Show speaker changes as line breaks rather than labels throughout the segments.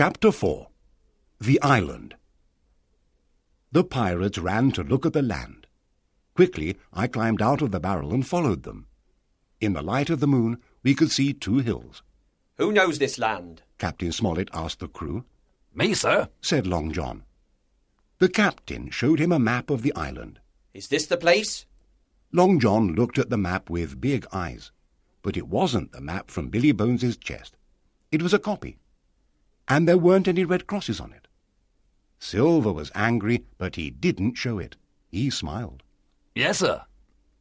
Chapter 4 The Island The pirates ran to look at the land. Quickly I climbed out of the barrel and followed them. In the light of the moon we could see two hills.
Who knows this land?
Captain Smollett asked the crew.
Me, sir.
Said Long John. The captain showed him a map of the island.
Is this the place?
Long John looked at the map with big eyes, but it wasn't the map from Billy Bones's chest. It was a copy, and there weren't any red crosses on it. Silver was angry, but he didn't show it. He smiled.
Yes, sir.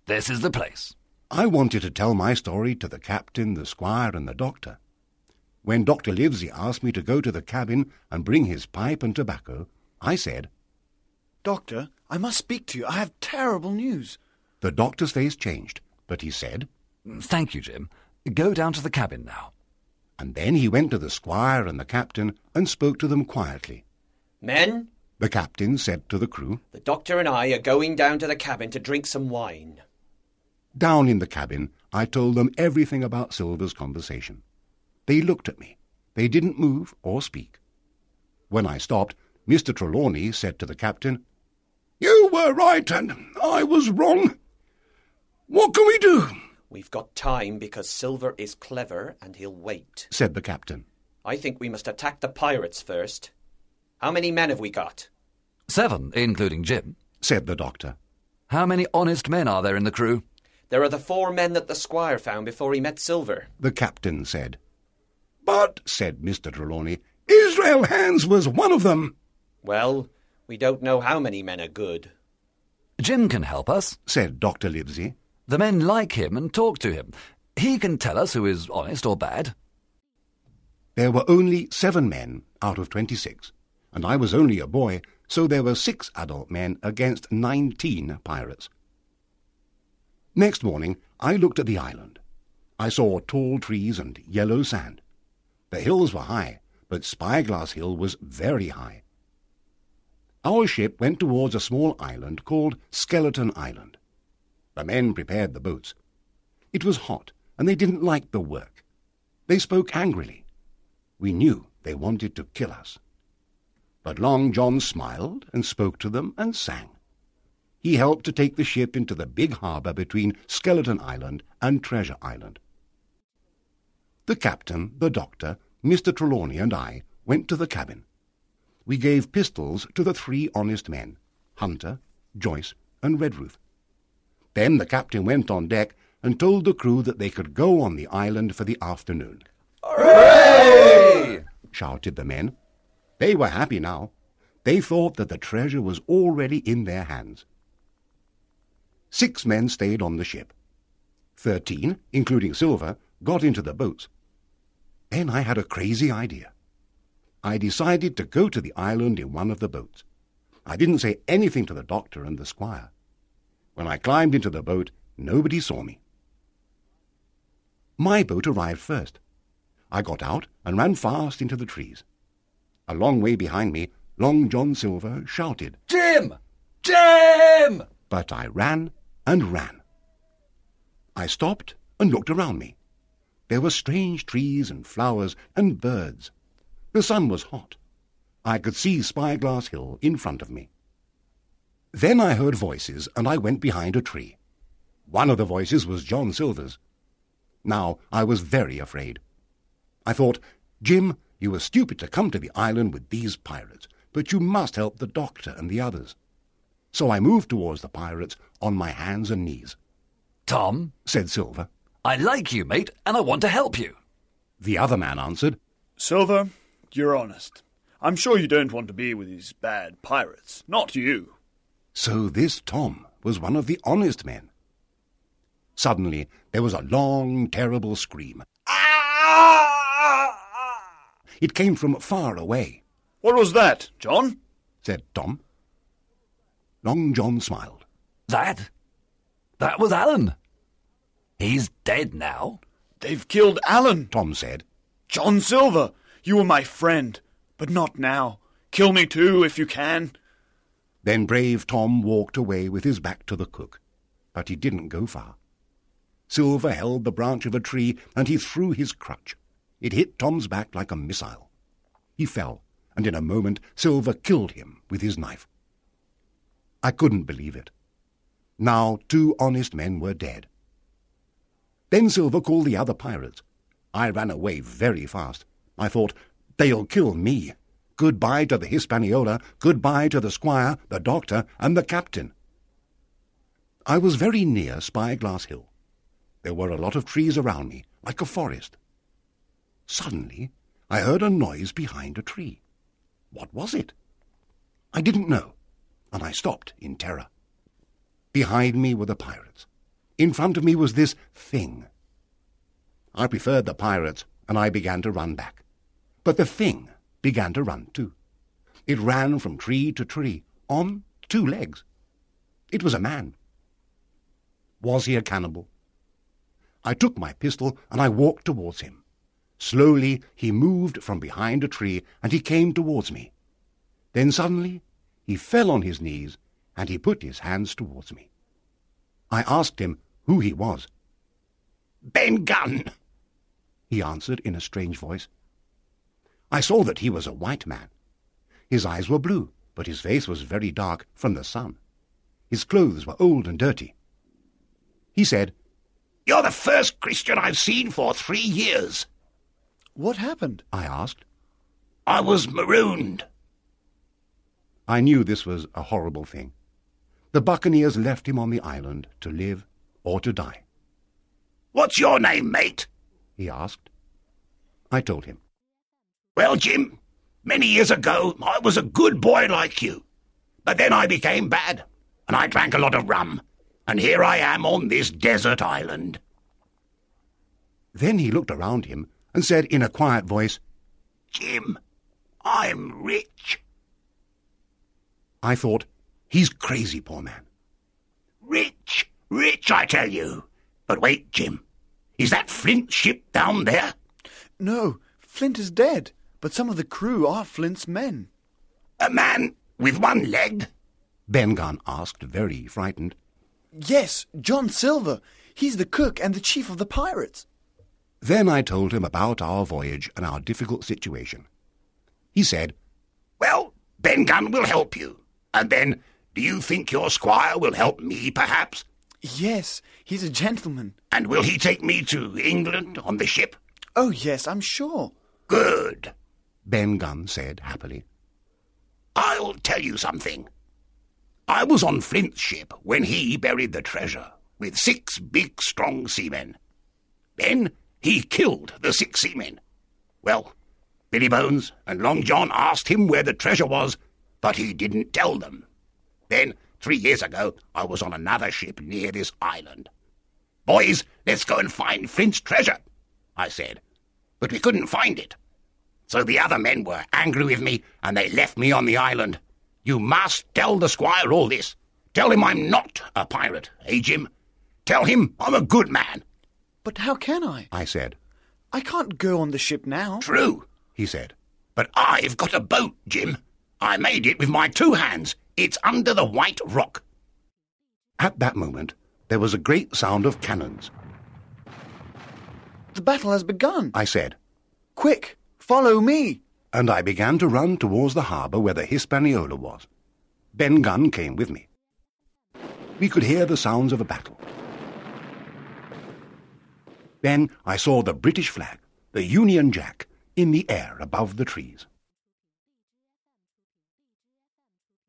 This is the place.
I wanted to tell my story to the captain, the squire, and the doctor. When Dr. Livesey asked me to go to the cabin and bring his pipe and tobacco, I said,
Doctor, I must speak to you. I have terrible news.
The doctor's face changed, but he said,
Thank you, Jim. Go down to the cabin now.
And then he went to the squire and the captain and spoke to them quietly.
Men,
The captain said to the crew,
the doctor and I are going down to the cabin to drink some wine.
Down in the cabin, I told them everything about Silver's conversation. They looked at me. They didn't move or speak. When I stopped, Mr. Trelawney said to the captain, You were right and I was wrong. What can we do?
We've got time because Silver is clever and he'll wait.
said the captain.
I think we must attack the pirates first. How many men have we got?
Seven, including Jim.
said the doctor.
How many honest men are there in the crew?
There are the four men that the squire found before he met Silver.
The captain said. But, said Mr. Trelawney, Israel Hands was one of them,
Well, we don't know how many men are good.
Jim can help us.
said Dr. Livesey.
The men like him and talk to him. He can tell us who is honest or bad.
There were only seven men out of twenty-six, and I was only a boy, so there were six adult men against nineteen pirates. Next morning, I looked at the island. I saw tall trees and yellow sand. The hills were high, but Spyglass Hill was very high. Our ship went towards a small island called Skeleton Island. The men prepared the boats. It was hot, and they didn't like the work. They spoke angrily. We knew they wanted to kill us. But Long John smiled and spoke to them and sang. He helped to take the ship into the big harbour between Skeleton Island and Treasure Island. The captain, the doctor, Mr. Trelawney, and I went to the cabin. We gave pistols to the three honest men, Hunter, Joyce, and Redruth. Then the captain went on deck and told the crew that they could go on the island for the afternoon.
Hooray!
shouted the men. They were happy now. They thought that the treasure was already in their hands. Six men stayed on the ship. Thirteen, including Silver, got into the boats. Then I had a crazy idea. I decided to go to the island in one of the boats. I didn't say anything to the doctor and the squire. When I climbed into the boat, nobody saw me. My boat arrived first. I got out and ran fast into the trees. A long way behind me, Long John Silver shouted,
Jim! Jim!
but I ran and ran. I stopped and looked around me. There were strange trees and flowers and birds. The sun was hot. I could see Spyglass Hill in front of me. Then I heard voices, and I went behind a tree. One of the voices was John Silver's. Now I was very afraid. I thought, Jim, you were stupid to come to the island with these pirates, but you must help the doctor and the others. So I moved towards the pirates on my hands and knees.
Tom,
Said Silver.
I like you, mate, and I want to help you.
The other man answered,
Silver, you're honest. I'm sure you don't want to be with these bad pirates. Not you.
So this Tom was one of the honest men. Suddenly there was a long, terrible scream. Ah! It came from far away,
What was that, John?
said Tom. Long John smiled.
That? That was Alan. He's dead now.
They've killed Alan.
Tom said.
John Silver, you were my friend, but not now. Kill me too, if you can.
Then brave Tom walked away with his back to the cook, but he didn't go far. Silver held the branch of a tree and he threw his crutch. It hit Tom's back like a missile. He fell, and in a moment Silver killed him with his knife. I couldn't believe it. Now two honest men were dead. Then Silver called the other pirates. I ran away very fast. I thought, they'll kill me. Goodbye to the Hispaniola, goodbye to the squire, the doctor, and the captain. I was very near Spyglass Hill. There were a lot of trees around me, like a forest. Suddenly, I heard a noise behind a tree. What was it? I didn't know, and I stopped in terror. Behind me were the pirates. In front of me was this thing. I preferred the pirates, and I began to run back. But the thing began to run too. It ran from tree to tree, on two legs. It was a man. Was he a cannibal? I took my pistol and I walked towards him. Slowly he moved from behind a tree and he came towards me. Then suddenly he fell on his knees and he put his hands towards me. I asked him who he was. Ben Gunn, he answered in a strange voice. I saw that he was a white man. His eyes were blue, but his face was very dark from the sun. His clothes were old and dirty. He said, You're the first Christian I've seen for three years.
What happened?
I asked. I was marooned. I knew this was a horrible thing. The buccaneers left him on the island to live or to die. What's your name, mate? he asked. I told him. Well, Jim, many years ago I was a good boy like you. But then I became bad, and I drank a lot of rum, and here I am on this desert island. Then he looked around him and said in a quiet voice, Jim, I'm rich. I thought, he's crazy, poor man. Rich, rich, I tell you. But wait, Jim. Is that Flint's ship down there?
No, Flint is dead, but some of the crew are Flint's men.
A man with one leg? Ben Gunn asked, very frightened.
Yes, John Silver. He's the cook and the chief of the pirates.
Then I told him about our voyage and our difficult situation. He said, Well, Ben Gunn will help you. And then, do you think your squire will help me, perhaps?
Yes, he's a gentleman.
And will he take me to England on the ship?
Oh, yes, I'm sure.
Good, Ben Gunn said happily. I'll tell you something. I was on Flint's ship when he buried the treasure with six big, strong seamen. Then he killed the six seamen. Well, Billy Bones and Long John asked him where the treasure was, but he didn't tell them. Then, three years ago, I was on another ship near this island. Boys, let's go and find Flint's treasure, I said. But we couldn't find it. So the other men were angry with me, and they left me on the island. You must tell the squire all this. Tell him I'm not a pirate, eh, Jim? Tell him I'm a good man.
But how can I?
I said.
I can't go on the ship now.
True, he said. But I've got a boat, Jim. I made it with my two hands. It's under the white rock. At that moment, there was a great sound of cannons.
The battle has begun.
I said,
Quick, follow me.
and I began to run towards the harbour where the Hispaniola was. Ben Gunn came with me. We could hear the sounds of a battle. Then I saw the British flag, the Union Jack, in the air above the trees.